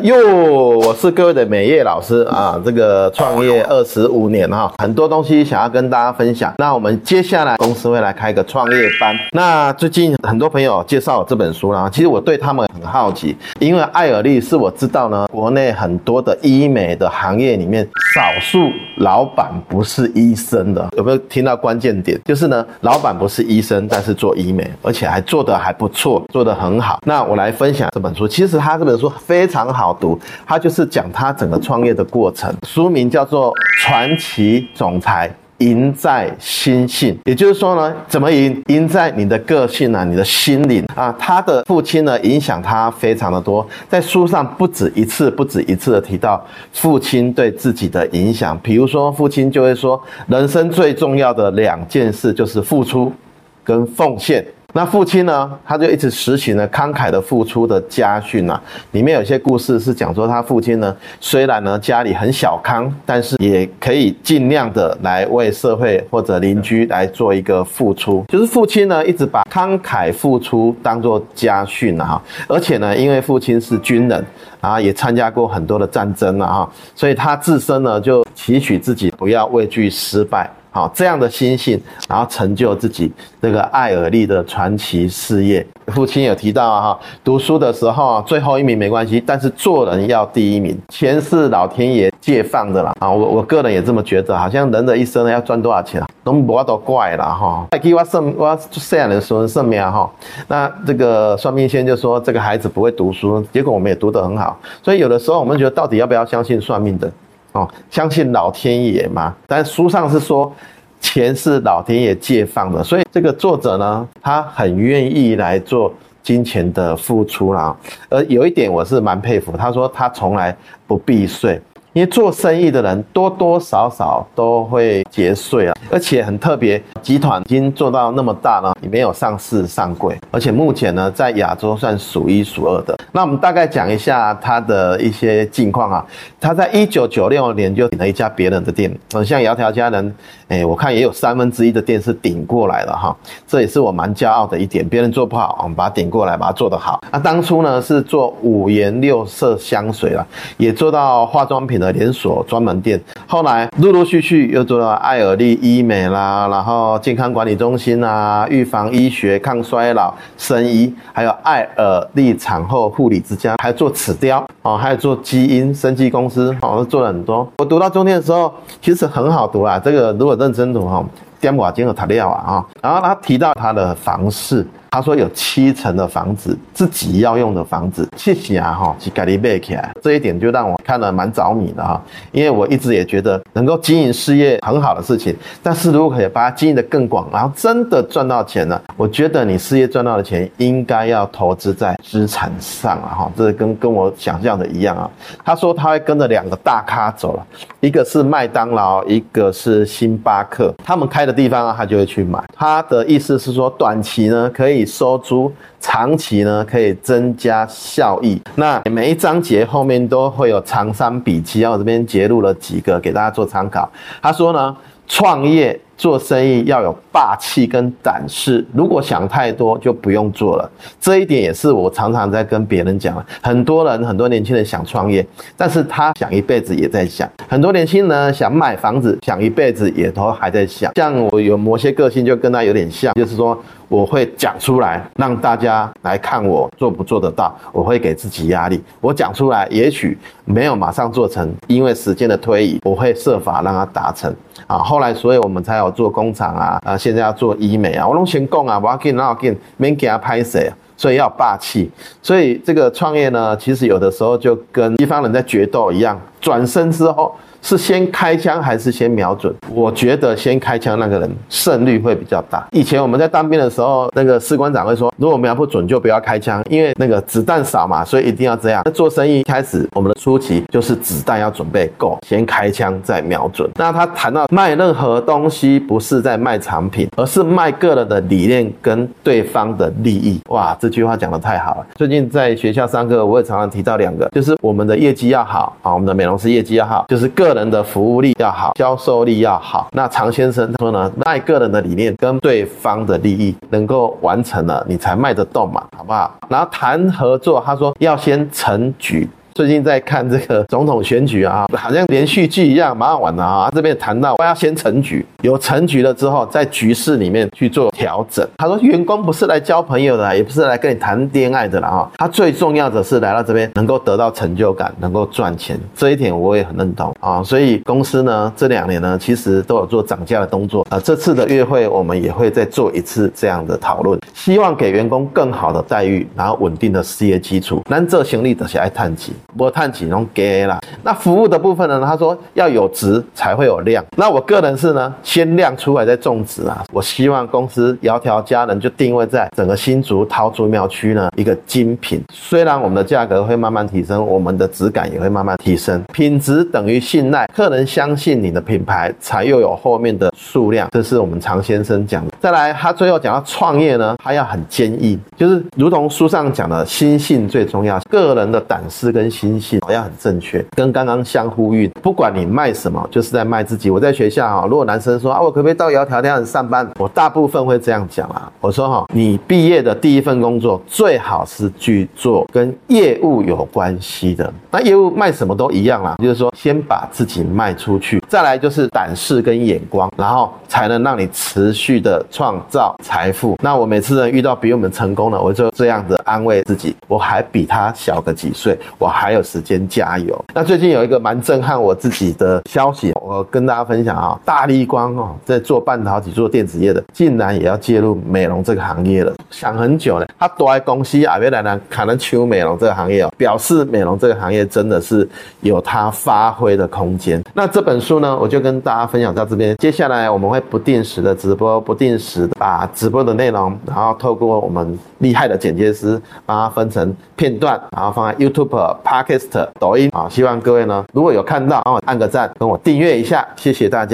哟，我是各位的美业老师啊，这个创业二十五年哈，很多东西想要跟大家分享。那我们接下来公司会来开个创业班。那最近很多朋友介绍我这本书啦，其实我对他们很好奇，因为艾尔丽是我知道呢，国内很多的医美的行业里面，少数老板不是医生的。有没有听到关键点？就是呢，老板不是医生，但是做医美，而且还做得还不错，做得很好。那我来分享这本书，其实他这本书非常好。好读，他就是讲他整个创业的过程。书名叫做《传奇总裁赢在心性》，也就是说呢，怎么赢？赢在你的个性啊，你的心灵啊。他的父亲呢，影响他非常的多，在书上不止一次、不止一次的提到父亲对自己的影响。比如说，父亲就会说，人生最重要的两件事就是付出跟奉献。那父亲呢，他就一直实行了慷慨的付出的家训啊。里面有些故事是讲说，他父亲呢，虽然呢家里很小康，但是也可以尽量的来为社会或者邻居来做一个付出。就是父亲呢，一直把慷慨付出当做家训啊。而且呢，因为父亲是军人啊，也参加过很多的战争了，哈，所以他自身呢就祈取自己不要畏惧失败。好，这样的心性，然后成就自己这个艾尔利的传奇事业。父亲有提到，哈，读书的时候，最后一名没关系，但是做人要第一名。钱是老天爷借放的啦，啊，我我个人也这么觉得。好像人的一生呢，要赚多少钱啊，都不都怪了哈。给我算我这样的说算命哈，那这个算命先生就说这个孩子不会读书，结果我们也读得很好。所以有的时候我们觉得到底要不要相信算命的？哦，相信老天爷嘛？但书上是说，钱是老天爷借放的，所以这个作者呢，他很愿意来做金钱的付出啦。而有一点我是蛮佩服，他说他从来不避税。因为做生意的人多多少少都会节税啊，而且很特别，集团已经做到那么大了，也没有上市上柜，而且目前呢，在亚洲算数一数二的。那我们大概讲一下他的一些近况啊。他在一九九六年就顶了一家别人的店，嗯，像窈窕佳人，哎，我看也有三分之一的店是顶过来了哈，这也是我蛮骄傲的一点。别人做不好，我们把它顶过来，把它做得好。那当初呢是做五颜六色香水了，也做到化妆品的连锁专门店，后来陆陆续续又做到艾尔丽医美啦，然后健康管理中心啊，预防医学、抗衰老、生医，还有艾尔丽产后护理之家，还做齿雕哦，还有做基因生技公司哦，做了很多。我读到中间的时候，其实很好读啦，这个如果认真读哈，点瓦金和塔料啊，然后他提到他的房事。他说有七成的房子自己要用的房子，谢谢啊哈，去改立背起来，这一点就让我看了蛮着迷的哈。因为我一直也觉得能够经营事业很好的事情，但是如果可以把它经营得更广，然后真的赚到钱了，我觉得你事业赚到的钱应该要投资在资产上啊哈。这跟跟我想象的一样啊。他说他会跟着两个大咖走了，一个是麦当劳，一个是星巴克，他们开的地方，他就会去买。他的意思是说，短期呢可以。收租，长期呢可以增加效益。那每一章节后面都会有长三笔记，我这边截录了几个给大家做参考。他说呢，创业。做生意要有霸气跟胆识，如果想太多就不用做了。这一点也是我常常在跟别人讲。很多人，很多年轻人想创业，但是他想一辈子也在想。很多年轻人想买房子，想一辈子也都还在想。像我有某些个性就跟他有点像，就是说我会讲出来，让大家来看我做不做得到。我会给自己压力，我讲出来，也许没有马上做成，因为时间的推移，我会设法让它达成。啊，后来所以我们才有做工厂啊，啊，现在要做医美啊，我拢先讲啊，我要给哪给，免给他拍摄，所以要霸气，所以这个创业呢，其实有的时候就跟西方人在决斗一样，转身之后。是先开枪还是先瞄准？我觉得先开枪那个人胜率会比较大。以前我们在当兵的时候，那个士官长会说，如果瞄不准就不要开枪，因为那个子弹少嘛，所以一定要这样。那做生意一开始，我们的初期就是子弹要准备够，先开枪再瞄准。那他谈到卖任何东西不是在卖产品，而是卖个人的理念跟对方的利益。哇，这句话讲得太好了。最近在学校上课，我也常常提到两个，就是我们的业绩要好啊，我们的美容师业绩要好，就是个。个人的服务力要好，销售力要好。那常先生说呢，卖个人的理念跟对方的利益能够完成了，你才卖得动嘛，好不好？然后谈合作，他说要先成举最近在看这个总统选举啊，好像连续剧一样，蛮好玩的啊。这边谈到我要先成局，有成局了之后，在局势里面去做调整。他说，员工不是来交朋友的，也不是来跟你谈恋爱的了啊。他最重要的是来到这边能够得到成就感，能够赚钱。这一点我也很认同啊。所以公司呢，这两年呢，其实都有做涨价的动作啊。这次的月会我们也会再做一次这样的讨论，希望给员工更好的待遇，然后稳定的事业基础。那这行李的是爱叹气，不过叹气拢给啦。那服务的部分呢？他说要有质才会有量。那我个人是呢，先量出来再种植啊。我希望公司窈窕佳人就定位在整个新竹桃竹苗区呢一个精品。虽然我们的价格会慢慢提升，我们的质感也会慢慢提升。品质等于信赖，客人相信你的品牌，才又有后面的数量。这是我们常先生讲的。再来，他最后讲到创业呢，他要很坚毅，就是如同书上讲的，心性最重要。个人的胆识跟心性要很正确，跟刚刚相呼应。不管你卖什么，就是在卖自己。我在学校啊，如果男生说啊，我可不可以到窈窕这样上班？我大部分会这样讲啊。我说哈，你毕业的第一份工作最好是去做跟业务有关系的。那业务卖什么都一样啦，就是说先把自己卖出去，再来就是胆识跟眼光，然后才能让你持续的创造财富。那我每次呢遇到比我们成功的，我就这样子安慰自己，我还比他小个几岁，我还有时间加油。那最近有一个蛮震撼我自己的消息，我跟大家分享啊，大立光哦，在做半导体、做电子业的，竟然也要介入美容这个行业了。想很久了，他躲在公司啊，别来呢，可能求美容这个行业哦，表示美容这个行业真的是有它发挥的空间。那这本书呢，我就跟大家分享到这边。接下来我们会不定时的直播，不定时的把直播的内容，然后透过我们厉害的剪接师，把它分成片段，然后放在 YouTube、Podcast、抖音啊。希望各位呢，如果有看到，帮我按个赞，跟我订阅一下，谢谢大家。